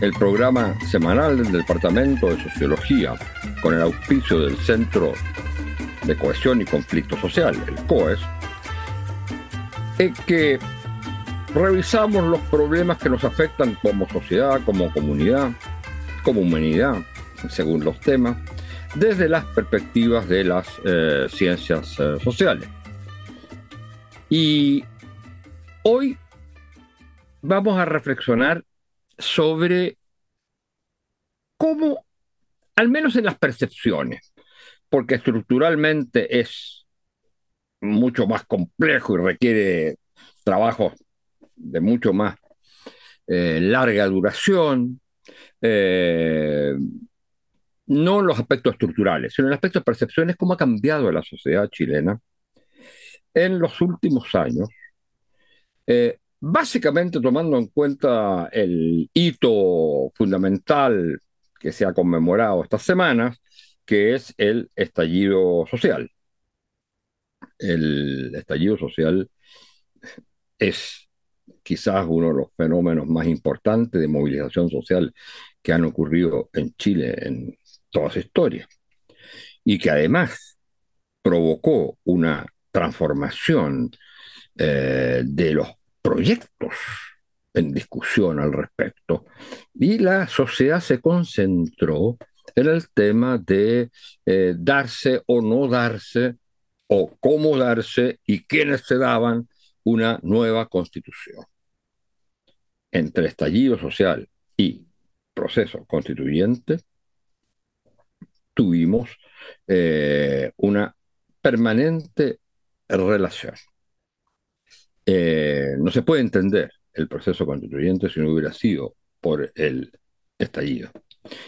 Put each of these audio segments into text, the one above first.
el programa semanal del Departamento de Sociología, con el auspicio del Centro de Cohesión y Conflicto Social, el COES, es que revisamos los problemas que nos afectan como sociedad, como comunidad, como humanidad, según los temas, desde las perspectivas de las eh, ciencias eh, sociales. Y hoy vamos a reflexionar sobre cómo, al menos en las percepciones, porque estructuralmente es mucho más complejo y requiere trabajos de mucho más eh, larga duración, eh, no en los aspectos estructurales, sino en el aspecto de percepciones, cómo ha cambiado la sociedad chilena en los últimos años, eh, básicamente tomando en cuenta el hito fundamental que se ha conmemorado estas semanas, que es el estallido social. El estallido social es quizás uno de los fenómenos más importantes de movilización social que han ocurrido en Chile en toda su historia y que además provocó una transformación eh, de los proyectos en discusión al respecto. Y la sociedad se concentró en el tema de eh, darse o no darse, o cómo darse y quiénes se daban una nueva constitución. Entre estallido social y proceso constituyente, tuvimos eh, una permanente relación. Eh, no se puede entender el proceso constituyente si no hubiera sido por el estallido.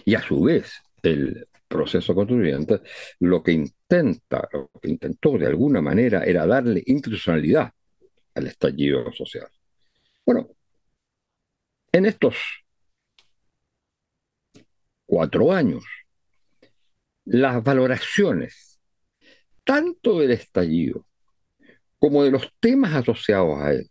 Y a su vez, el proceso constituyente lo que intenta, lo que intentó de alguna manera era darle institucionalidad al estallido social. Bueno, en estos cuatro años, las valoraciones tanto del estallido como de los temas asociados a él.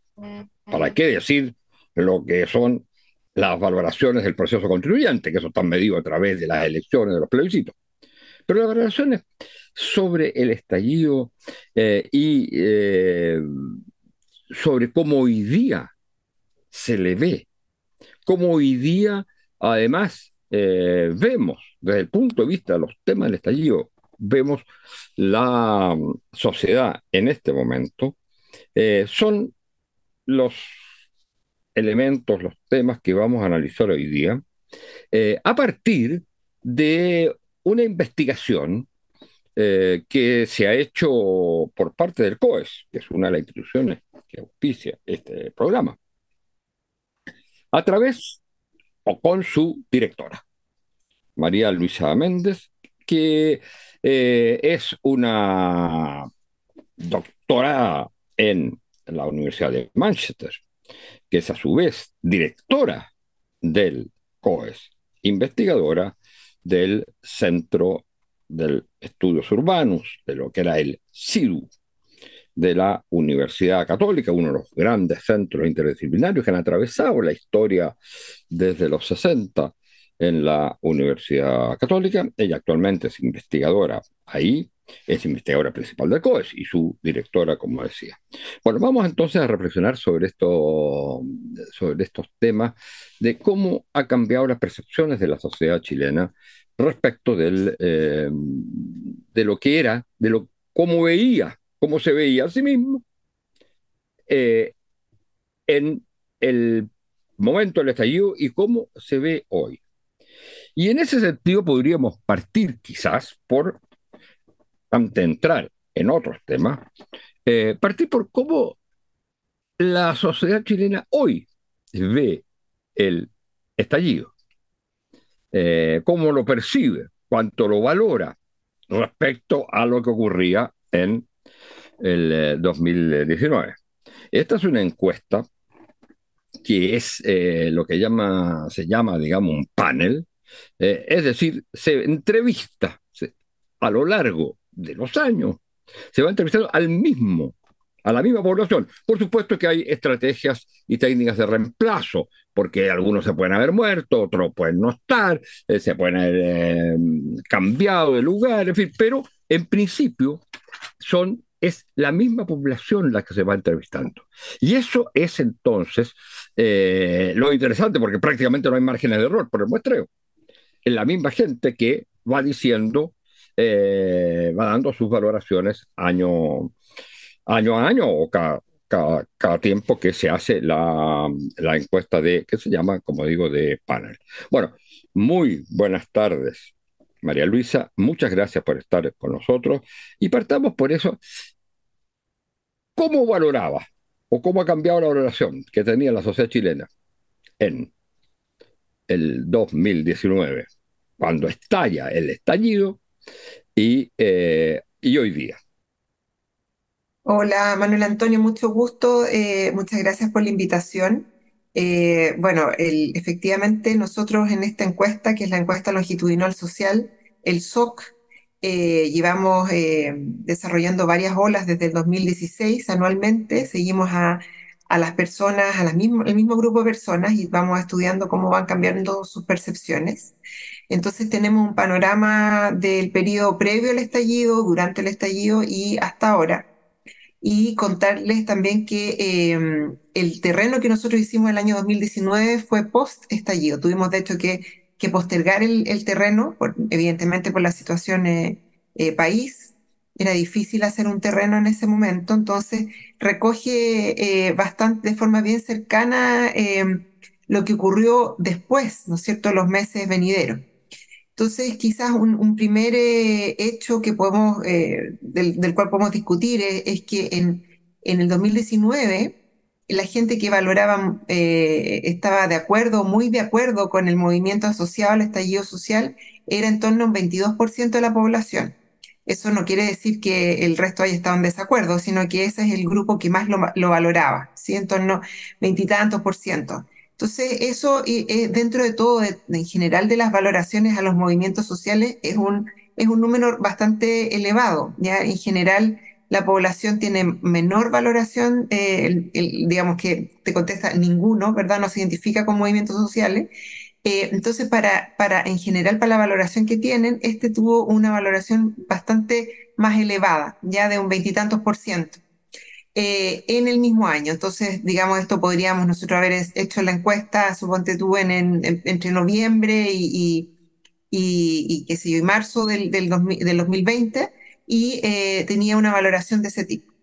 ¿Para qué decir lo que son las valoraciones del proceso constituyente, que eso está medido a través de las elecciones, de los plebiscitos? Pero las valoraciones sobre el estallido eh, y eh, sobre cómo hoy día se le ve, cómo hoy día además eh, vemos desde el punto de vista de los temas del estallido vemos la mm, sociedad en este momento, eh, son los elementos, los temas que vamos a analizar hoy día, eh, a partir de una investigación eh, que se ha hecho por parte del COES, que es una de las instituciones que auspicia este programa, a través o con su directora, María Luisa Méndez, que eh, es una doctora en la Universidad de Manchester, que es a su vez directora del COES, investigadora del Centro de Estudios Urbanos, de lo que era el CIDU, de la Universidad Católica, uno de los grandes centros interdisciplinarios que han atravesado la historia desde los 60 en la Universidad Católica. Ella actualmente es investigadora ahí, es investigadora principal del COES y su directora, como decía. Bueno, vamos entonces a reflexionar sobre, esto, sobre estos temas de cómo ha cambiado las percepciones de la sociedad chilena respecto del, eh, de lo que era, de lo, cómo veía, cómo se veía a sí mismo eh, en el momento del estallido y cómo se ve hoy. Y en ese sentido podríamos partir quizás por, antes entrar en otros temas, eh, partir por cómo la sociedad chilena hoy ve el estallido, eh, cómo lo percibe, cuánto lo valora respecto a lo que ocurría en el 2019. Eh, Esta es una encuesta que es lo que llama, se llama, digamos, un panel, eh, es decir, se entrevista a lo largo de los años, se va entrevistando al mismo, a la misma población. Por supuesto que hay estrategias y técnicas de reemplazo, porque algunos se pueden haber muerto, otros pueden no estar, se pueden haber cambiado de lugar, en fin, pero en principio son es la misma población la que se va entrevistando. Y eso es entonces eh, lo interesante, porque prácticamente no hay márgenes de error por el muestreo. Es la misma gente que va diciendo, eh, va dando sus valoraciones año, año a año o cada, cada, tiempo que se hace la, la encuesta de, que se llama, como digo, de panel. Bueno, muy buenas tardes. María Luisa, muchas gracias por estar con nosotros y partamos por eso. ¿Cómo valoraba o cómo ha cambiado la valoración que tenía la sociedad chilena en el 2019, cuando estalla el estallido y, eh, y hoy día? Hola Manuel Antonio, mucho gusto, eh, muchas gracias por la invitación. Eh, bueno, efectivamente nosotros en esta encuesta, que es la encuesta longitudinal social, el SOC, eh, llevamos eh, desarrollando varias olas desde el 2016 anualmente, seguimos a, las personas, a mismo, al mismo grupo de personas y vamos estudiando cómo van cambiando sus percepciones. Entonces tenemos un panorama del periodo previo al estallido, durante el estallido y hasta ahora y contarles también que em, el terreno que nosotros hicimos el año 2019 fue post-estallido. Tuvimos, de hecho, que, que postergar el, terreno, evidentemente por la situación eh, eh, país. Era difícil hacer un terreno en ese momento, entonces recoge eh, bastante, de forma bien cercana em, lo que ocurrió después, ¿no es cierto?, los meses venideros. Entonces, quizás un, primer eh, hecho que podemos, eh, del, cual podemos discutir es, que en, en, el 2019 la gente que valoraba estaba de acuerdo, muy de acuerdo con el movimiento asociado al estallido social, era en torno a un 22% de la población. Eso no quiere decir que el resto haya estado en desacuerdo, sino que ese es el grupo que más lo, lo valoraba, ¿sí? por ciento. Entonces, eso eh, dentro de todo, en general de las valoraciones a los movimientos sociales, es un, es un número bastante elevado. Ya en general, la población tiene menor valoración, eh, digamos que te contesta ninguno, ¿verdad? No se identifica con movimientos sociales. Eh, entonces, para, en general, para la valoración que tienen, este tuvo una valoración bastante más elevada, ya de un veintitantos por ciento. Eh, en el mismo año. Entonces, digamos, esto podríamos nosotros haber hecho la encuesta, suponte tú, en, entre noviembre y, qué sé yo, y marzo del, del, 2020, y eh, tenía una valoración de ese tipo.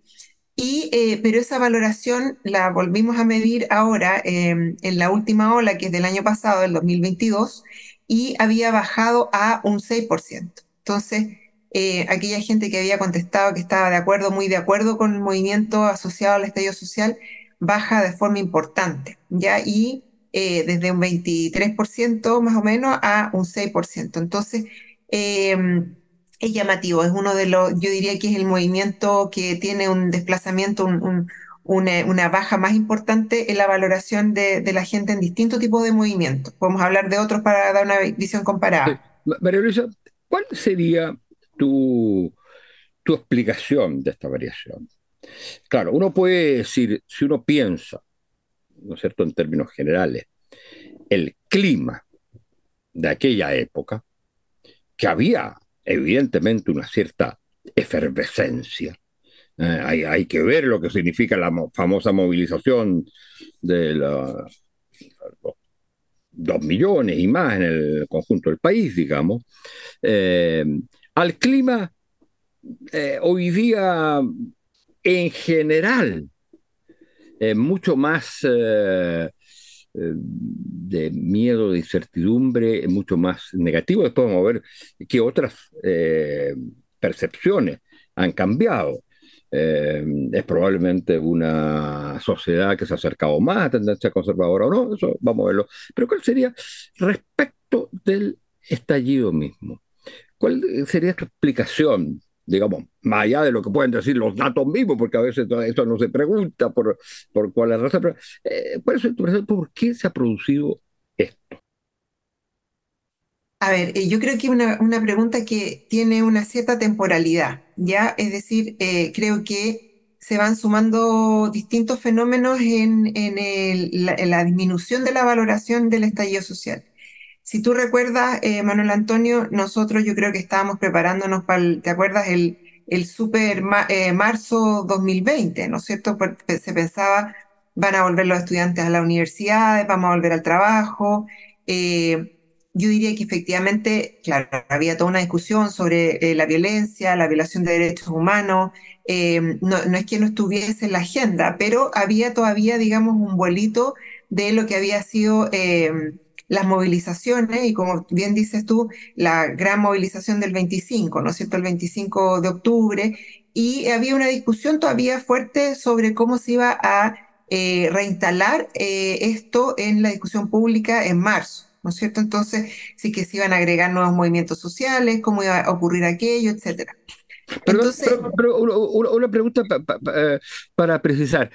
Y, eh, pero esa valoración la volvimos a medir ahora em, en la última ola, que es del año pasado, del 2022, y había bajado a un 6%. Entonces, eh, aquella gente que había contestado que estaba de acuerdo, muy de acuerdo con el movimiento asociado al estallido social, baja de forma importante, ¿ya? Y eh, desde un 23% más o menos a un 6%. Entonces, em, es llamativo, es uno de los, yo diría que es el movimiento que tiene un desplazamiento, una, baja más importante en la valoración de, la gente en distintos tipos de movimientos. Podemos hablar de otros para dar una visión comparada. María Luisa, ¿cuál sería tu, explicación de esta variación. Claro, uno puede decir, si uno piensa, ¿no es cierto?, en términos generales, el clima de aquella época, que había evidentemente una cierta efervescencia. Eh, hay, que ver lo que significa la famosa movilización de los dos millones y más en el conjunto del país, digamos. Eh, al clima eh, hoy día en general mucho más de miedo, de incertidumbre, mucho más negativo. Después vamos a ver qué otras percepciones han cambiado. es probablemente una sociedad que se ha acercado más a tendencia conservadora o no, eso vamos a verlo. Pero ¿cuál sería respecto del estallido mismo? ¿Cuál sería tu explicación, digamos, más allá de lo que pueden decir los datos mismos, porque a veces eso no se pregunta por, por cuál es la razón, pero eh, ¿por qué se ha producido esto? A ver, eh, yo creo que una, una pregunta que tiene una cierta temporalidad, ¿ya? Es decir, eh, creo que se van sumando distintos fenómenos en, la, disminución de la valoración del estallido social. Si tú recuerdas, eh, Manuel Antonio, nosotros yo creo que estábamos preparándonos para, el, ¿te acuerdas? El, el super marzo 2020, ¿no es cierto? se pensaba, van a volver los estudiantes a las universidades, vamos a volver al trabajo. Eh, yo diría que efectivamente, claro, había toda una discusión sobre eh, la violencia, la violación de derechos humanos. Eh, no, es que no estuviese en la agenda, pero había todavía, digamos, un vuelito de lo que había sido eh, las movilizaciones y como bien dices tú, la gran movilización del 25, ¿no es cierto?, el 25 de octubre. Y había una discusión todavía fuerte sobre cómo se iba a reinstalar esto en la discusión pública en marzo. ¿no es cierto? Entonces, sí que se iban a agregar nuevos movimientos sociales, cómo iba a ocurrir aquello, etcétera. pero, una, pregunta eh, para precisar.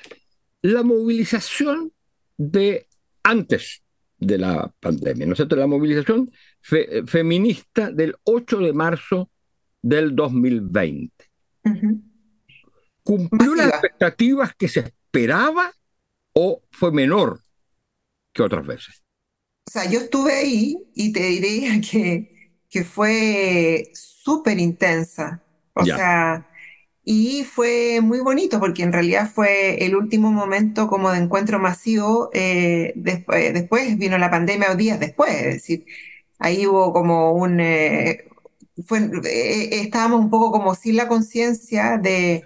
La movilización de antes de la pandemia, ¿no es cierto? La movilización feminista del 8 de marzo del 2020. ¿Cumplió las expectativas que se esperaba o fue menor que otras veces? O sea, yo estuve ahí y te diría que, que fue súper intensa. O sea, y fue muy bonito porque en realidad fue el último momento como de encuentro masivo. Eh, después, después vino la pandemia o días después. Es decir, ahí hubo como un... Eh, fue, eh, estábamos un poco como sin la conciencia de,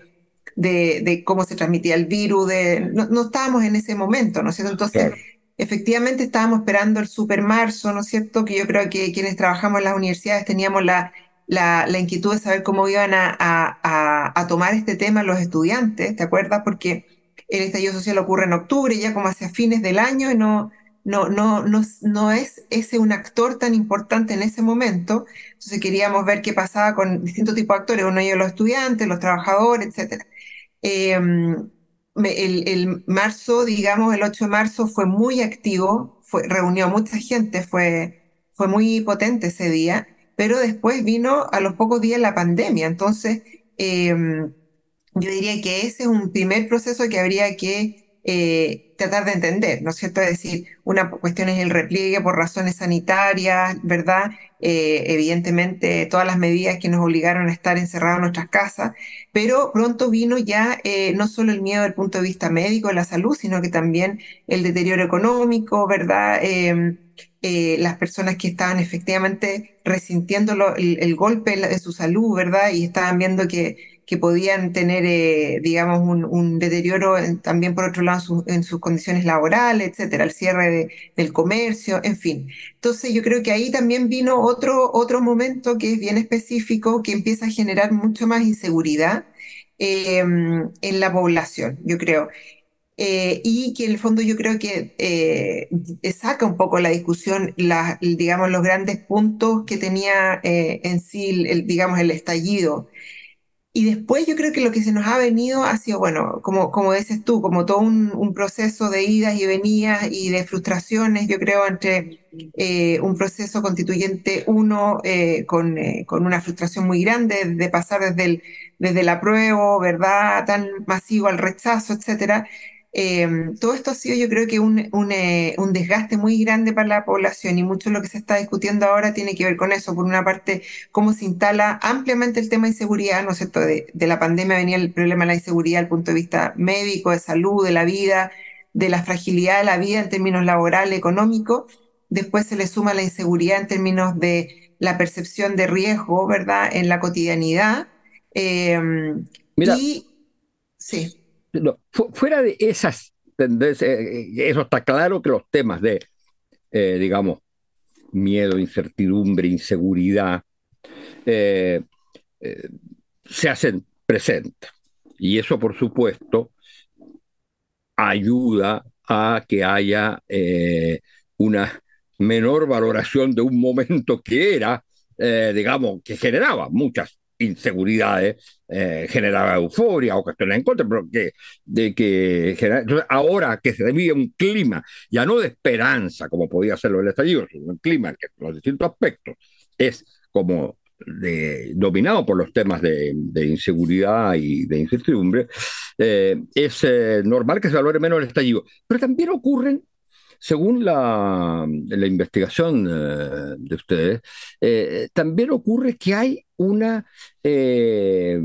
de, cómo se transmitía el virus, de, no, no, estábamos en ese momento, ¿no es cierto? Entonces, efectivamente estábamos esperando el super marzo, ¿no es cierto? Que yo creo que quienes trabajamos en las universidades teníamos la, la, inquietud de saber cómo iban a, tomar este tema los estudiantes, ¿te acuerdas? Porque el estallido social ocurre en octubre, ya como hacia fines del año, y no, no, no, no, no es ese un actor tan importante en ese momento. Entonces queríamos ver qué pasaba con distintos tipos de actores, uno de ellos los estudiantes, los trabajadores, etc el, marzo, digamos, el 8 de marzo fue muy activo, fue, reunió a mucha gente, fue, fue muy potente ese día, pero después vino a los pocos días la pandemia. Entonces, em, yo diría que ese es un primer proceso que habría que eh, tratar de entender, ¿no es cierto? Es decir, una cuestión es el repliegue por razones sanitarias, ¿verdad? Eh, evidentemente, todas las medidas que nos obligaron a estar encerrados en nuestras casas, pero pronto vino ya eh, no solo el miedo del punto de vista médico de la salud, sino que también el deterioro económico, ¿verdad? Em, las personas que estaban efectivamente resintiendo el, golpe de su salud, ¿verdad? Y estaban viendo que que podían tener, eh, digamos, un, deterioro también por otro lado en, sus condiciones laborales, etcétera, el cierre del comercio, en fin. Entonces yo creo que ahí también vino otro, otro momento que es bien específico, que empieza a generar mucho más inseguridad em, en la población, yo creo. Eh, y que en el fondo yo creo que eh, saca un poco la discusión, la, digamos, los grandes puntos que tenía en sí, el, digamos, el estallido. Y después yo creo que lo que se nos ha venido ha sido, bueno, como, como dices tú, como todo un, proceso de idas y venidas y de frustraciones, yo creo, entre eh, un proceso constituyente uno eh, con, eh, con, una frustración muy grande de pasar desde el, desde el apruebo, ¿verdad?, tan masivo al rechazo, etcétera, Em, todo esto ha sido yo creo que un, un, eh, un, desgaste muy grande para la población y mucho de lo que se está discutiendo ahora tiene que ver con eso. Por una parte, cómo se instala ampliamente el tema de inseguridad, ¿no es cierto? De, de la pandemia venía el problema de la inseguridad desde el punto de vista médico, de salud, de la vida, de la fragilidad de la vida en términos laboral, económico. Después se le suma la inseguridad en términos de la percepción de riesgo, ¿verdad? En la cotidianidad. Em, Mira. Y, sí fuera de esas tendencias, eh, eh, eso está claro que los temas de, eh, digamos, miedo, incertidumbre, inseguridad, se hacen presentes. Y eso, por supuesto, ayuda a que haya una menor valoración de un momento que era digamos, que generaba muchas inseguridades, eh, generaba euforia o cuestiones en contra, pero que, de que ahora que se vive un clima ya no de esperanza, como podía serlo el estallido, sino un clima que los distintos aspectos es como de, dominado por los temas de, inseguridad y de incertidumbre, eh, es eh, normal que se valore menos el estallido. Pero también ocurren según la, investigación eh, de ustedes, eh, también ocurre que hay una eh,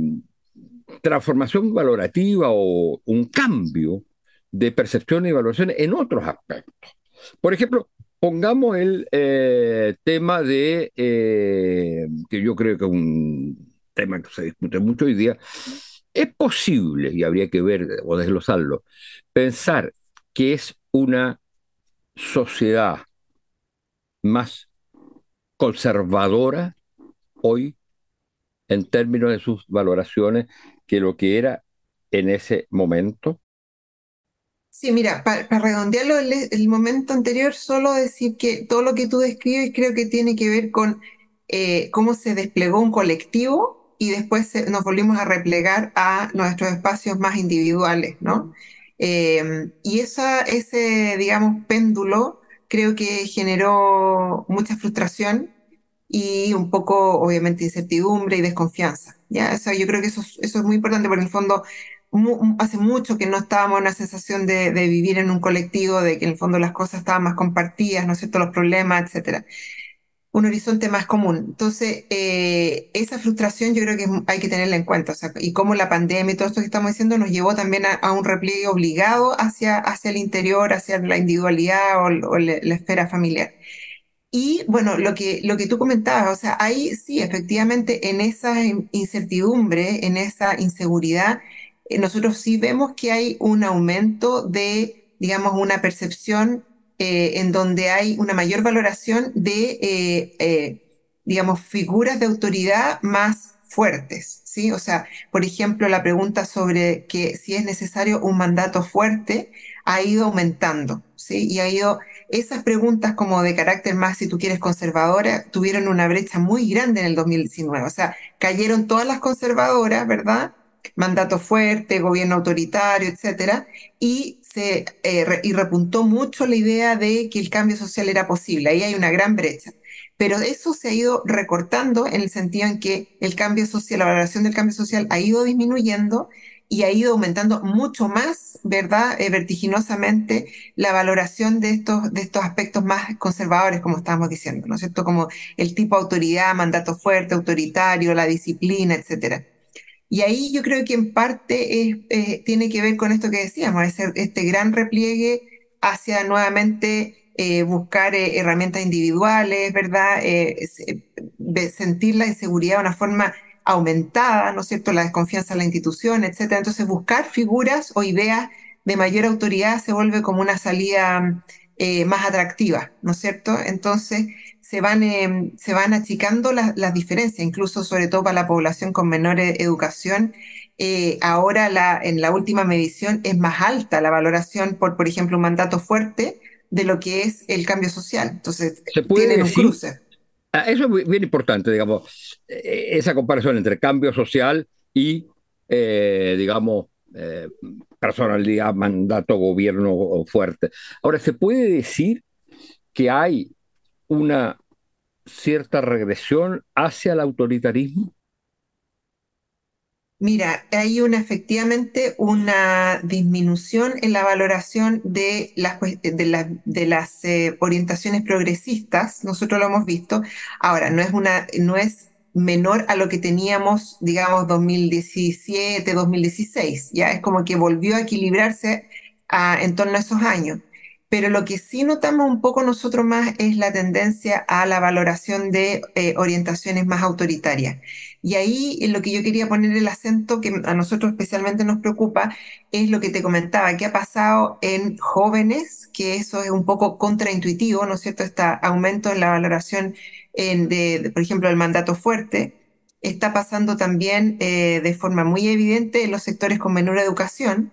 transformación valorativa o un cambio de percepción y evaluación en otros aspectos. Por ejemplo, pongamos el tema de, que yo creo que es un tema que se discute mucho hoy día, es posible, y habría que ver o desglosarlo, pensar que es una sociedad más conservadora hoy en términos de sus valoraciones que lo que era en ese momento? Sí, mira, para, redondearlo el, momento anterior, solo decir que todo lo que tú describes creo que tiene que ver con eh, cómo se desplegó un colectivo y después nos volvimos a replegar a nuestros espacios más individuales, ¿no? Em, y esa, ese, digamos, péndulo creo que generó mucha frustración y un poco, obviamente, incertidumbre y desconfianza. ¿ya? O yo creo que eso, eso es muy importante porque en el fondo hace mucho que no estábamos en una sensación de, de, vivir en un colectivo, de que en el fondo las cosas estaban más compartidas, ¿no es cierto?, los problemas, etcétera un horizonte más común. Entonces, eh, esa frustración yo creo que hay que tenerla en cuenta. y cómo la pandemia y todo esto que estamos diciendo nos llevó también a, un repliegue obligado hacia, hacia el interior, hacia la individualidad o, la, esfera familiar. Y bueno, lo que, lo que tú comentabas, o sea, ahí sí, efectivamente, en esa incertidumbre, en esa inseguridad, eh, nosotros sí vemos que hay un aumento de, digamos, una percepción eh, en donde hay una mayor valoración de, eh, eh, digamos, figuras de autoridad más fuertes, ¿sí? O sea, por ejemplo, la pregunta sobre que si es necesario un mandato fuerte ha ido aumentando, ¿sí? Y ha ido, esas preguntas como de carácter más, si tú quieres, conservadora, tuvieron una brecha muy grande en el 2019, o sea, cayeron todas las conservadoras, ¿verdad? Mandato fuerte, gobierno autoritario, etcétera, y se eh, y repuntó mucho la idea de que el cambio social era posible. Ahí hay una gran brecha. Pero eso se ha ido recortando en el sentido en que el cambio social, la valoración del cambio social ha ido disminuyendo y ha ido aumentando mucho más, ¿verdad? Eh, vertiginosamente la valoración de estos, de estos aspectos más conservadores, como estábamos diciendo, ¿no es? Como el tipo autoridad, mandato fuerte, autoritario, la disciplina, etcétera. Y ahí yo creo que en parte eh, tiene que ver con esto que decíamos, este gran repliegue hacia nuevamente eh, buscar eh, herramientas individuales, ¿verdad? sentir la inseguridad de una forma aumentada, ¿no es cierto? La desconfianza en la institución, etc. Entonces buscar figuras o ideas de mayor autoridad se vuelve como una salida más atractiva, ¿no es cierto? Entonces, se van, em, se van achicando las diferencias, incluso sobre todo para la población con menor e, educación. Eh, ahora la, en la última medición es más alta la valoración por, por ejemplo, un mandato fuerte de lo que es el cambio social. Entonces, tienen un cruce. Ah, eso es bien importante, digamos, eh, esa comparación entre cambio social y, eh, digamos, personalidad, mandato, gobierno fuerte. Ahora, ¿se puede decir que hay una cierta regresión hacia el autoritarismo? Mira, hay una efectivamente una disminución en la valoración de las, de, las eh, orientaciones progresistas, nosotros lo hemos visto. Ahora, no es, una, no es menor a lo que teníamos, digamos, 2017, 2016, ya es como que volvió a equilibrarse ah, en torno a esos años pero lo que sí notamos un poco nosotros más es la tendencia a la valoración de eh, orientaciones más autoritarias. Y ahí en lo que yo quería poner el acento, que a nosotros especialmente nos preocupa, es lo que te comentaba, que ha pasado en jóvenes, que eso es un poco contraintuitivo, ¿no es cierto? Este aumento en la valoración de, por ejemplo, del mandato fuerte, está pasando también eh, de forma muy evidente en los sectores con menor educación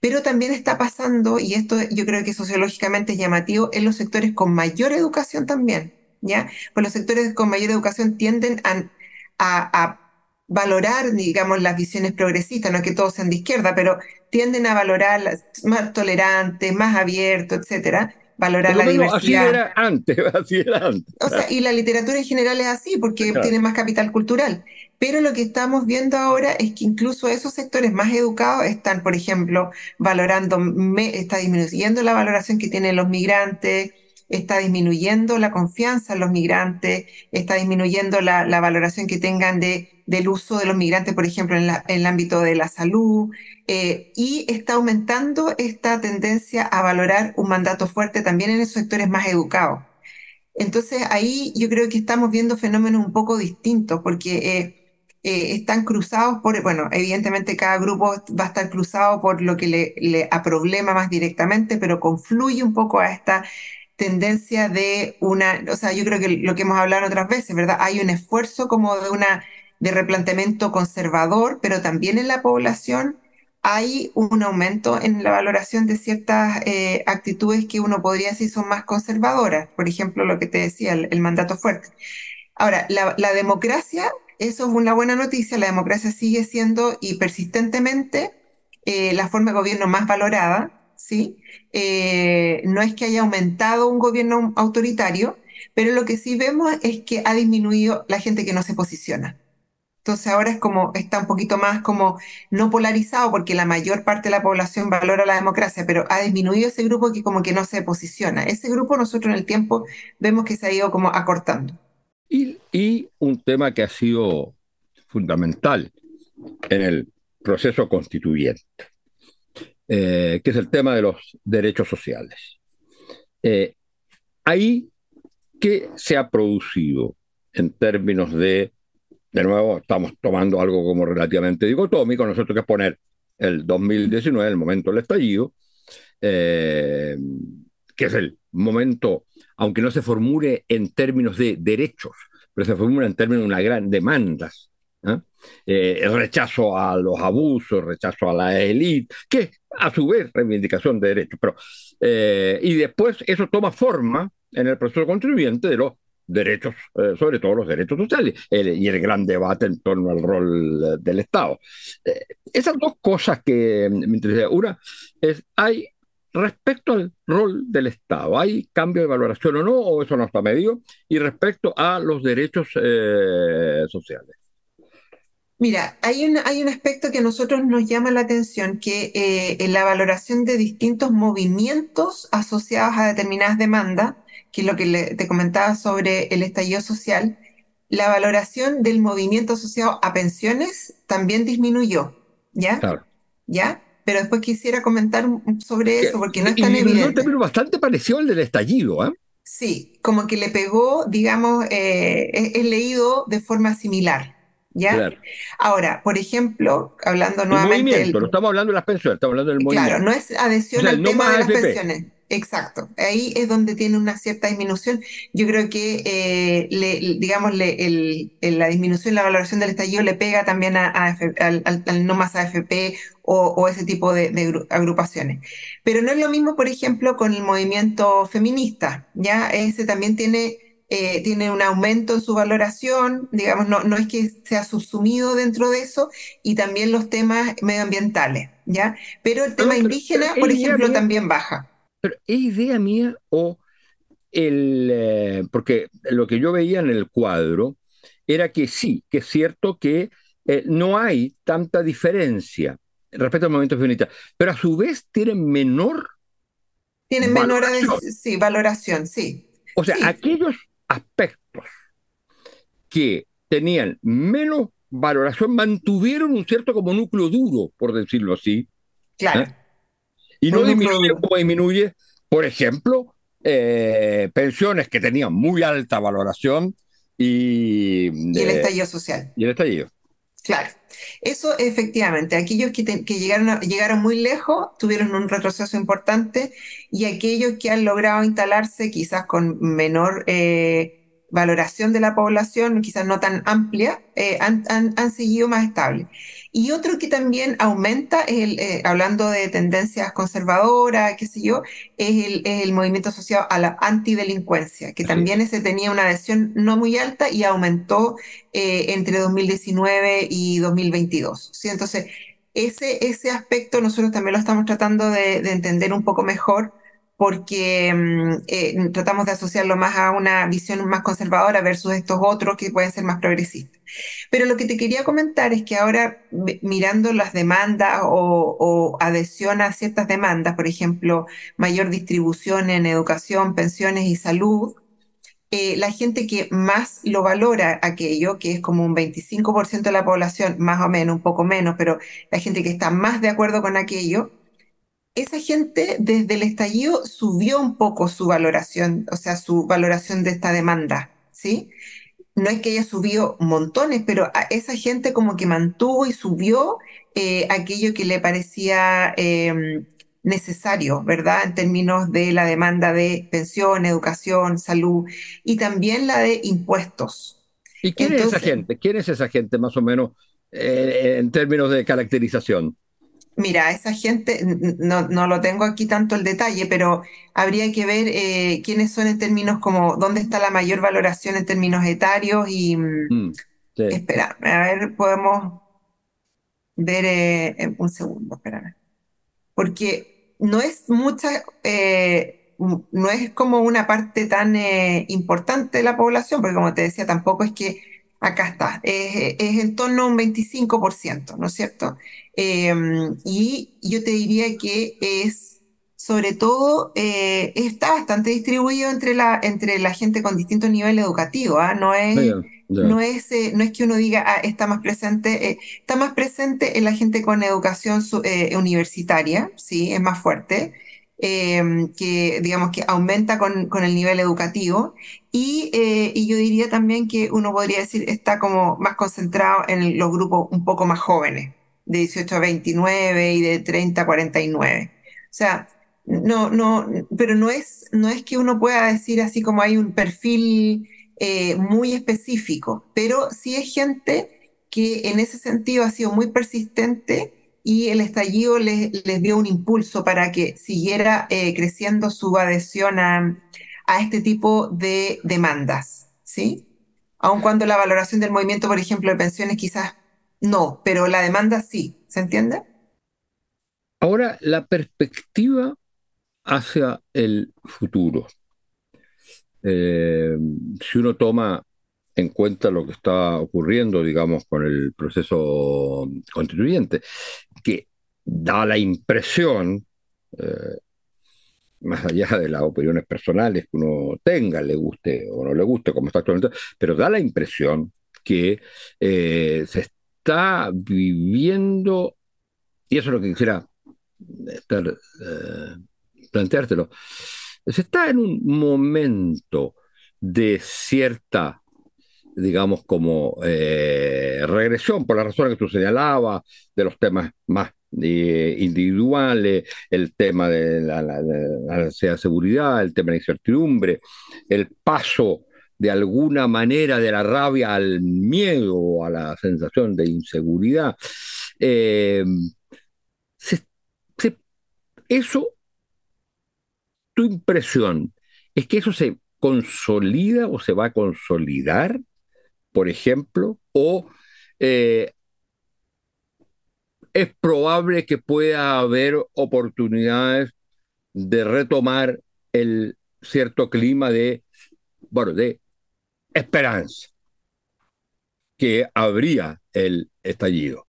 pero también está pasando, y esto yo creo que sociológicamente es llamativo, en los sectores con mayor educación también. ¿ya? Pues los sectores con mayor educación tienden a, a, valorar, digamos, las visiones progresistas, no que todos sean de izquierda, pero tienden a valorar más tolerantes, más abiertos, etcétera, valorar la diversidad. Así era antes, así era antes. O sea, y la literatura en general es así, porque tiene más capital cultural. Pero lo que estamos viendo ahora es que incluso esos sectores más educados están, por ejemplo, valorando, está disminuyendo la valoración que tienen los migrantes, está disminuyendo la confianza en los migrantes, está disminuyendo la, valoración que tengan de, del uso de los migrantes, por ejemplo, en, el ámbito de la salud, eh, y está aumentando esta tendencia a valorar un mandato fuerte también en esos sectores más educados. Entonces ahí yo creo que estamos viendo fenómenos un poco distintos, porque eh, eh, están cruzados por, bueno, evidentemente cada grupo va a estar cruzado por lo que le, le problema más directamente, pero confluye un poco a esta tendencia de una, o sea, yo creo que lo que hemos hablado otras veces, ¿verdad? Hay un esfuerzo como de una de replanteamiento conservador, pero también en la población hay un aumento en la valoración de ciertas eh, actitudes que uno podría decir son más conservadoras. Por ejemplo, lo que te decía, el, mandato fuerte. Ahora, la, democracia, eso es una buena noticia, la democracia sigue siendo y persistentemente eh, la forma de gobierno más valorada, ¿sí? Eh, no es que haya aumentado un gobierno autoritario, pero lo que sí vemos es que ha disminuido la gente que no se posiciona. Entonces ahora es como, está un poquito más como no polarizado porque la mayor parte de la población valora la democracia, pero ha disminuido ese grupo que como que no se posiciona. Ese grupo nosotros en el tiempo vemos que se ha ido como acortando. Y, y un tema que ha sido fundamental en el proceso constituyente eh, que es el tema de los derechos sociales. Eh, ahí, ¿qué se ha producido en términos de, de nuevo, estamos tomando algo como relativamente dicotómico, nosotros que poner el 2019, el momento del estallido, eh, que es el momento, aunque no se formule en términos de derechos, pero se formula en términos de una gran demandas eh, rechazo a los abusos, rechazo a la élite, que a su vez reivindicación de derechos. Pero, eh, y después eso toma forma en el proceso contribuyente de los derechos, eh, sobre todo los derechos sociales, y el gran debate en torno al rol del Estado. esas dos cosas que me interesan. Una es, hay respecto al rol del Estado, ¿hay cambio de valoración o no? ¿O eso no está medido? Y respecto a los derechos sociales. Mira, hay un, hay un aspecto que a nosotros nos llama la atención, que eh, en la valoración de distintos movimientos asociados a determinadas demandas, que es lo que te comentaba sobre el estallido social, la valoración del movimiento asociado a pensiones también disminuyó, ¿ya? Claro. ¿Ya? Pero después quisiera comentar sobre eso, porque no es tan evidente. Pero bastante parecido al del estallido, ¿eh? Sí, como que le pegó, digamos, eh, es leído de forma similar. ¿Ya? Ahora, por ejemplo, hablando nuevamente. Movimiento, no estamos hablando de las pensiones, estamos hablando del movimiento. Claro, no es adhesión al tema de las pensiones. Exacto, ahí es donde tiene una cierta disminución. Yo creo que, eh, digamos, la disminución, la valoración del estallido le pega también a, al, no más AFP o, o ese tipo de, agrupaciones. Pero no es lo mismo, por ejemplo, con el movimiento feminista, ¿ya? Ese también tiene eh, tiene un aumento en su valoración, digamos, no, no es que sea subsumido dentro de eso, y también los temas medioambientales, ¿ya? Pero el tema indígena, por ejemplo, también baja. Pero ¿es idea mía o el... Eh, porque lo que yo veía en el cuadro era que sí, que es cierto que eh, no hay tanta diferencia respecto al movimiento feminista, pero a su vez tienen menor... Tienen menor sí, valoración, sí. O sea, aquellos aspectos que tenían menos valoración mantuvieron un cierto como núcleo duro, por decirlo así. Claro. ¿eh? Y no disminuye como disminuye, por ejemplo, eh, pensiones que tenían muy alta valoración y... y el estallido social. Y el estallido. Claro. Eso efectivamente, aquellos que, llegaron, llegaron muy lejos tuvieron un retroceso importante y aquellos que han logrado instalarse quizás con menor, eh, valoración de la población, quizás no tan amplia, eh, han, seguido más estables. Y otro que también aumenta, el, eh, hablando de tendencias conservadoras, qué sé yo, es el, movimiento asociado a la antidelincuencia, que también ese tenía una adhesión no muy alta y aumentó eh, entre 2019 y 2022. ¿sí? Entonces, ese, ese aspecto nosotros también lo estamos tratando de, de entender un poco mejor porque mm, eh, tratamos de asociarlo más a una visión más conservadora versus estos otros que pueden ser más progresistas. Pero lo que te quería comentar es que ahora mirando las demandas o, adhesión a ciertas demandas, por ejemplo, mayor distribución en educación, pensiones y salud, eh, la gente que más lo valora aquello, que es como un 25% de la población, más o menos, un poco menos, pero la gente que está más de acuerdo con aquello, esa gente desde el estallido subió un poco su valoración, o sea, su valoración de esta demanda, ¿sí? No es que haya subido montones, pero a esa gente como que mantuvo y subió eh, aquello que le parecía em, necesario, ¿verdad? En términos de la demanda de pensión, educación, salud y también la de impuestos. ¿Y quién es esa gente? ¿Quién es esa gente más o menos eh, en términos de caracterización? Mira, esa gente, no, no, lo tengo aquí tanto el detalle, pero habría que ver eh, quiénes son en términos como dónde está la mayor valoración en términos etarios y mm, mm espera, a ver, podemos ver eh, un segundo, espera, porque no es mucha, eh, no es como una parte tan eh, importante de la población, porque como te decía, tampoco es que acá está, es, en torno a un 25%, ¿no es cierto? Em, y yo te diría que es, sobre todo, eh, está bastante distribuido entre la, entre la gente con distintos niveles educativos, ¿ah? no, es, No, es, eh, no es que uno diga, ah, está más presente, eh, está más presente en la gente con educación universitaria, sí, es más fuerte. Em, que digamos que aumenta con, con el nivel educativo y, eh, y, yo diría también que uno podría decir está como más concentrado en los grupos un poco más jóvenes, de 18 a 29 y de 30 a 49. O sea, no, no, pero no es, no es que uno pueda decir así como hay un perfil eh, muy específico, pero sí es gente que en ese sentido ha sido muy persistente y el estallido les, dio un impulso para que siguiera eh, creciendo su adhesión a, este tipo de demandas, ¿sí? Aun cuando la valoración del movimiento, por ejemplo, de pensiones quizás no, pero la demanda sí, ¿se entiende? Ahora, la perspectiva hacia el futuro. Eh, si uno toma en cuenta lo que está ocurriendo, digamos, con el proceso constituyente, que da la impresión, eh, más allá de las opiniones personales que uno tenga, le guste o no le guste, como está actualmente, pero da la impresión que eh, se está viviendo, y eso es lo que quisiera estar, eh, planteártelo, se está en un momento de cierta digamos, como eh, regresión, por la razón que tú señalabas, de los temas más eh, individuales, el tema de la, seguridad, el tema de la incertidumbre, el paso de alguna manera de la rabia al miedo, a la sensación de inseguridad. Eh, eso, tu impresión, es que eso se consolida o se va a consolidar por ejemplo, o eh, es probable que pueda haber oportunidades de retomar el cierto clima de, bueno, de esperanza que habría el estallido.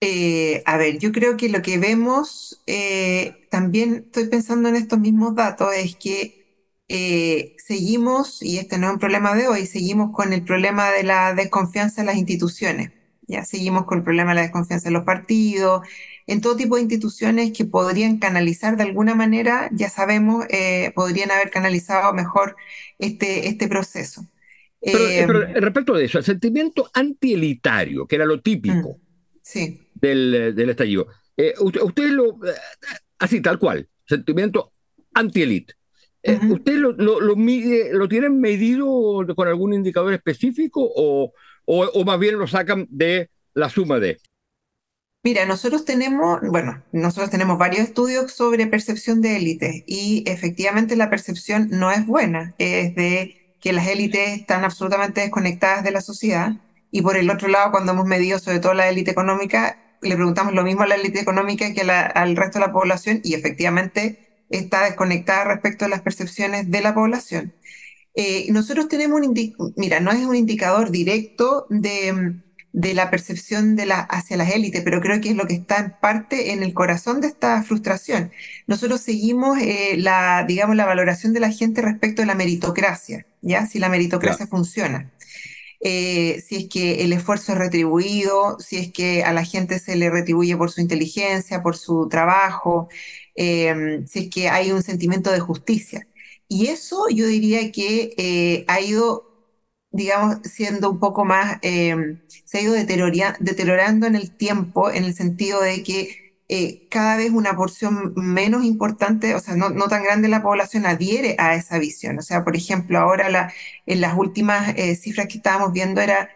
Eh, a ver, yo creo que lo que vemos, eh, también estoy pensando en estos mismos datos, es que eh, seguimos, y este no es un problema de hoy, seguimos con el problema de la desconfianza en las instituciones. Ya seguimos con el problema de la desconfianza en los partidos, en todo tipo de instituciones que podrían canalizar de alguna manera, ya sabemos, eh, podrían haber canalizado mejor este, este proceso. Pero, eh, respecto de eso, el sentimiento antielitario, que era lo típico mm, del, del, estallido, usted, usted, lo, así tal cual, sentimiento antielite. ¿Usted lo, lo, mide, lo tienen medido con algún indicador específico o, o, más bien lo sacan de la suma de? Mira, nosotros tenemos, bueno, nosotros tenemos varios estudios sobre percepción de élites y efectivamente la percepción no es buena, es de que las élites están absolutamente desconectadas de la sociedad y por el otro lado, cuando hemos medido sobre todo la élite económica, le preguntamos lo mismo a la élite económica que al resto de la población y efectivamente está desconectada respecto a las percepciones de la población. Eh, nosotros tenemos un, mira, no es un indicador directo de, de la percepción de la, hacia las élites, pero creo que es lo que está en parte en el corazón de esta frustración. Nosotros seguimos eh, la, digamos, la valoración de la gente respecto a la meritocracia, ¿ya? Si la meritocracia funciona. Eh, si es que el esfuerzo es retribuido, si es que a la gente se le retribuye por su inteligencia, por su trabajo, em, si es que hay un sentimiento de justicia. Y eso yo diría que eh, ha ido, digamos, siendo un poco más, em, se ha ido deteriorando en el tiempo, en el sentido de que eh, cada vez una porción menos importante, o sea, no, no, tan grande la población adhiere a esa visión. O sea, por ejemplo, ahora la, en las últimas eh, cifras que estábamos viendo era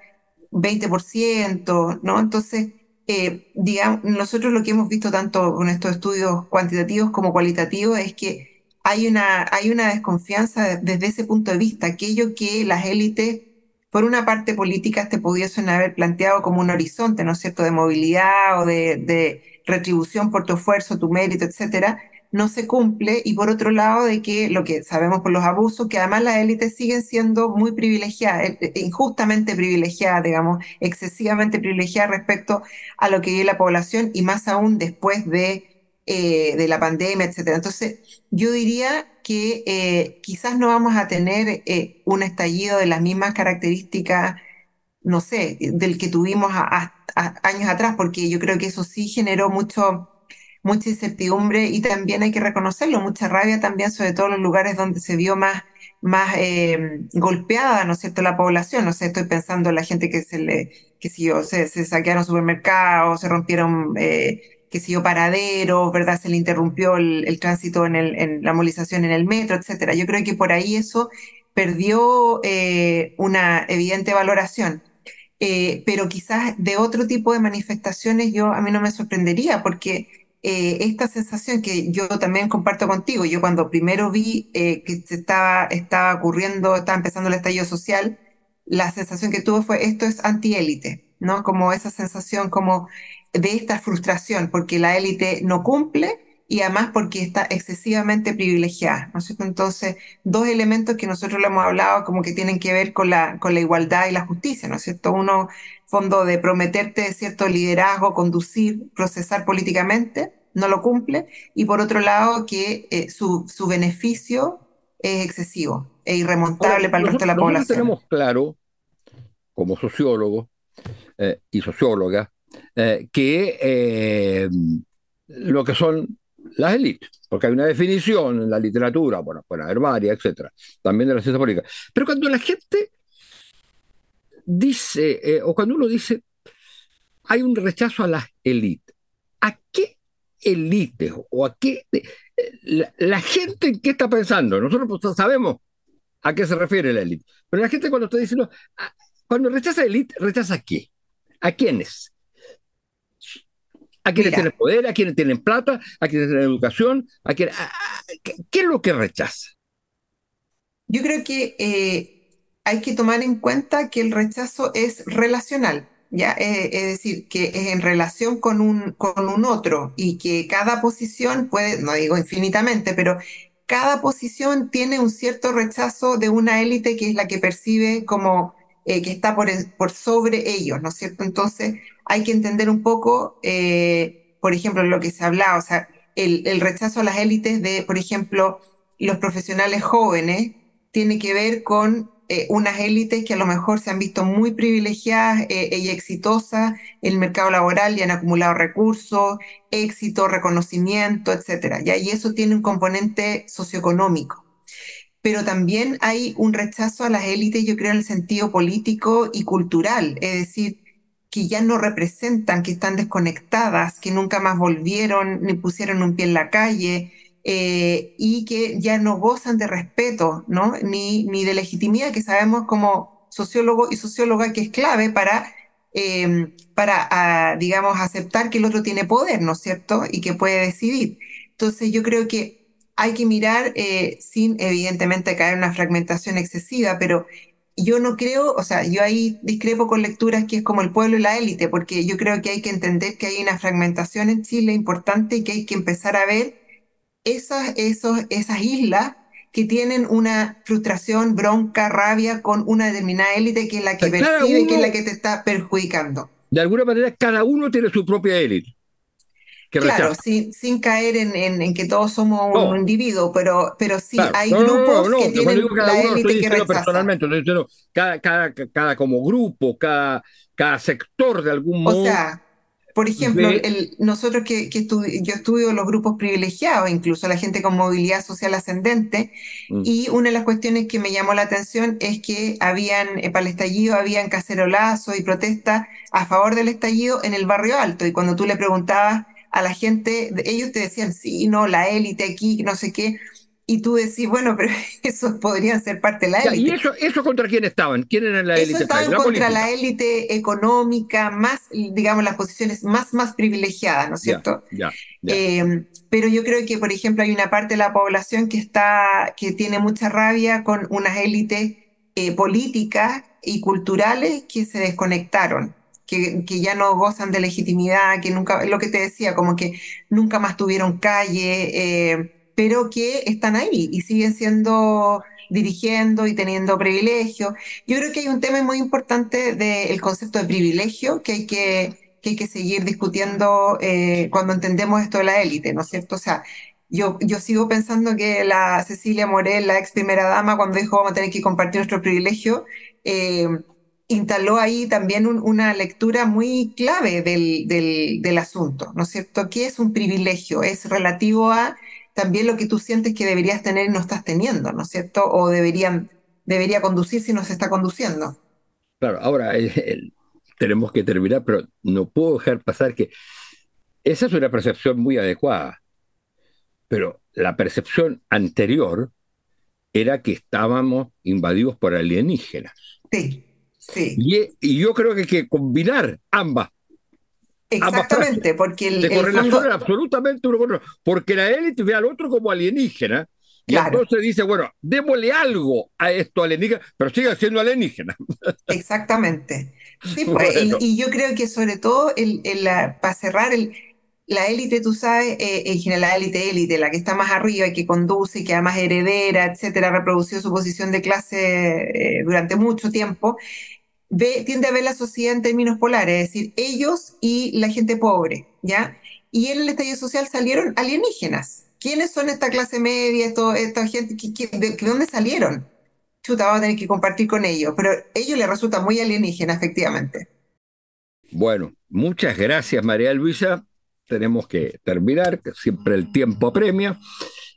20%, ¿no? Entonces, eh, digamos, nosotros lo que hemos visto tanto con estos estudios cuantitativos como cualitativos es que hay una, hay una desconfianza desde ese punto de vista, aquello que las élites por una parte políticas te pudiesen haber planteado como un horizonte, ¿no cierto?, de movilidad o de, de retribución por tu esfuerzo, tu mérito, etcétera, no se cumple y por otro lado de que lo que sabemos por los abusos, que además las élites siguen siendo muy privilegiadas, eh, eh, injustamente privilegiadas, digamos, excesivamente privilegiadas respecto a lo que vive la población y más aún después de, eh, de la pandemia, etcétera. Entonces, yo diría que quizás no vamos a tener un estallido de las mismas características, no sé, del que tuvimos años atrás, porque yo creo que eso sí generó mucho mucha incertidumbre y también hay que reconocerlo, mucha rabia también, sobre todo en los lugares donde se vio más, más eh, golpeada, ¿no es cierto?, la población. No sé, estoy pensando en la gente que se le, que si yo, se, saquearon supermercados, se rompieron, eh, que si yo, paraderos, ¿verdad? Se le interrumpió el, tránsito en, el, en la movilización en el metro, etcétera. Yo creo que por ahí eso perdió eh, una evidente valoración. pero quizás de otro tipo de manifestaciones yo a mí no me sorprendería porque eh, esta sensación que yo también comparto contigo. Yo cuando primero vi eh, que estaba, estaba ocurriendo, estaba empezando el estallido social, la sensación que tuve fue esto es antiélite, ¿no? Como esa sensación como de esta frustración, porque la élite no cumple y además porque está excesivamente privilegiada, ¿no es cierto? Entonces, dos elementos que nosotros le hemos hablado como que tienen que ver con la, con la igualdad y la justicia, ¿no es cierto? Uno, fondo de prometerte cierto liderazgo, conducir, procesar políticamente, no lo cumple, y por otro lado que eh, su, su, beneficio es excesivo e irremontable para el resto de la población. tenemos claro, como sociólogos eh, y sociólogas, eh, que lo que son las élites, porque hay una definición en la literatura, bueno, puede haber varias, etcétera, también de la ciencia política. Pero cuando la gente dice, eh, o cuando uno dice, hay un rechazo a las élites. ¿A qué élites o a qué... Eh, la, gente en qué está pensando? Nosotros pues, sabemos a qué se refiere la élite, pero la gente cuando está diciendo, ah, cuando rechaza élite, ¿rechaza a qué? ¿A quiénes? ¿A quienes tienen poder? ¿A quienes tienen plata? ¿A quienes tienen educación? ¿A qué, es lo que rechaza? Yo creo que eh, hay que tomar en cuenta que el rechazo es relacional, ¿ya? Eh, es decir, que es en relación con un, con un otro y que cada posición puede, no digo infinitamente, pero cada posición tiene un cierto rechazo de una élite que es la que percibe como eh, que está por, por sobre ellos, ¿no es cierto? Entonces hay que entender un poco, eh, por ejemplo, lo que se hablaba, o sea, el, el rechazo a las élites de, por ejemplo, los profesionales jóvenes tiene que ver con eh, unas élites que a lo mejor se han visto muy privilegiadas eh, y exitosas en el mercado laboral y han acumulado recursos, éxito, reconocimiento, etc. Y eso tiene un componente socioeconómico. Pero también hay un rechazo a las élites, yo creo, en el sentido político y cultural, es decir, que ya no representan, que están desconectadas, que nunca más volvieron ni pusieron un pie en la calle, eh, y que ya no gozan de respeto, ¿no? Ni, ni de legitimidad, que sabemos como sociólogo y socióloga que es clave para, em, para ah, digamos, aceptar que el otro tiene poder, ¿no es cierto? Y que puede decidir. Entonces yo creo que hay que mirar eh, sin evidentemente caer en una fragmentación excesiva, pero yo no creo, o sea, yo ahí discrepo con lecturas que es como el pueblo y la élite, porque yo creo que hay que entender que hay una fragmentación en Chile importante y que hay que empezar a ver esas, esos, esas islas que tienen una frustración, bronca, rabia con una determinada élite que es la que percibe, que es la que te está perjudicando. De alguna manera, cada uno tiene su propia élite. Claro, sin, sin, caer en, en, que todos somos un individuo, pero, pero sí hay grupos que tienen la élite que rechaza. Personalmente, cada, cada, cada como grupo, cada, cada sector de algún modo. O sea, por ejemplo, el, nosotros que, que yo estudio los grupos privilegiados, incluso la gente con movilidad social ascendente, mm. y una de las cuestiones que me llamó la atención es que habían, eh, para el estallido, habían cacerolazos y protestas a favor del estallido en el barrio alto, y cuando tú le preguntabas a la gente, ellos te decían, sí, no, la élite aquí, no sé qué, y tú decís, bueno, pero esos podrían ser parte de la élite. ¿Y eso, eso contra quién estaban? ¿Quién era la élite? estaban contra la élite económica, más, digamos, las posiciones más, más privilegiadas, ¿no es cierto? Ya, eh, pero yo creo que, por ejemplo, hay una parte de la población que, está, que tiene mucha rabia con unas élites eh, políticas y culturales que se desconectaron. Que, que, ya no gozan de legitimidad, que nunca, lo que te decía, como que nunca más tuvieron calle, eh, pero que están ahí y siguen siendo dirigiendo y teniendo privilegios. Yo creo que hay un tema muy importante del concepto de privilegio que hay que, que, hay que seguir discutiendo eh, cuando entendemos esto de la élite, ¿no es cierto? O sea, yo, yo sigo pensando que la Cecilia Morel, la ex primera dama, cuando dijo vamos a tener que compartir nuestro privilegio, eh, instaló ahí también una lectura muy clave del, del, del asunto, ¿no es cierto? ¿Qué es un privilegio? Es relativo a también lo que tú sientes que deberías tener y no estás teniendo, ¿no es cierto? O deberían, debería conducir si no se está conduciendo. Claro, ahora tenemos que terminar, pero no puedo dejar pasar que esa es una percepción muy adecuada, pero la percepción anterior era que estábamos invadidos por alienígenas. Sí, sí. Y, y yo creo que hay que combinar ambas Exactamente, porque el, se correlacionan absolutamente uno con otro, porque la élite ve al otro como alienígena, y entonces dice, bueno, démosle algo a esto alienígena, pero sigue siendo alienígena. Exactamente. Sí, pues, y, yo creo que sobre todo, el, para cerrar, el, la élite, tú sabes, eh, en general la élite élite, la que está más arriba y que conduce y que además heredera, etcétera, reproducido su posición de clase eh, durante mucho tiempo, tiende a ver la sociedad en términos polares, es decir, ellos y la gente pobre, ¿ya? Y en el estallido social salieron alienígenas. ¿Quiénes son esta clase media, esto, esta gente? de, dónde salieron? Chuta, vamos a tener que compartir con ellos, pero a ellos les resulta muy alienígena, efectivamente. Bueno, muchas gracias, María Luisa. Tenemos que terminar, siempre el tiempo apremia.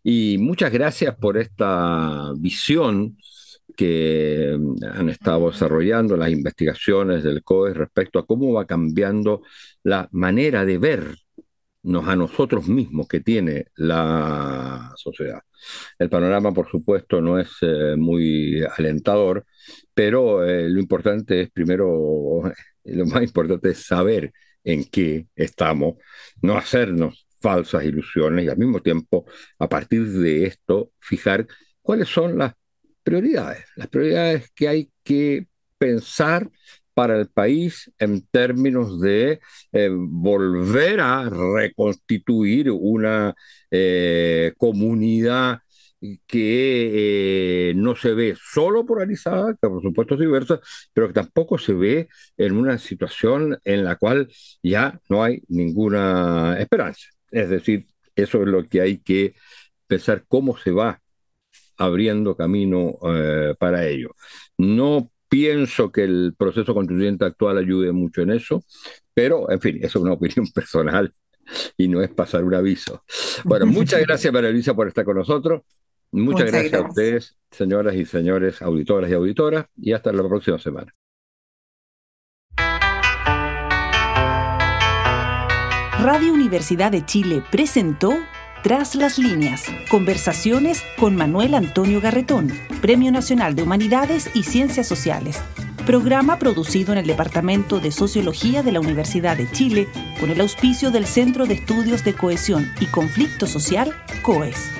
Y muchas gracias por esta visión que mm, han estado desarrollando las investigaciones del COE respecto a cómo va cambiando la manera de vernos a nosotros mismos que tiene la sociedad. El panorama, por supuesto, no es eh, muy alentador, pero eh, lo importante es primero, lo más importante es saber en qué estamos, no hacernos falsas ilusiones y al mismo tiempo, a partir de esto, fijar cuáles son las prioridades, las prioridades que hay que pensar para el país en términos de eh, volver a reconstituir una eh, comunidad que eh, no se ve solo polarizada, que por supuesto es diversa, pero que tampoco se ve en una situación en la cual ya no hay ninguna esperanza. Es decir, eso es lo que hay que pensar cómo se va abriendo camino eh, para ello. No pienso que el proceso constituyente actual ayude mucho en eso, pero en fin, eso es una opinión personal y no es pasar un aviso. Bueno, muchas gracias María Luisa por estar con nosotros. Muchas, gracias, a ustedes, señoras y señores auditoras y auditoras, y hasta la próxima semana. Radio Universidad de Chile presentó Tras las líneas, conversaciones con Manuel Antonio Garretón, Premio Nacional de Humanidades y Ciencias Sociales. Programa producido en el Departamento de Sociología de la Universidad de Chile con el auspicio del Centro de Estudios de Cohesión y Conflicto Social, COES.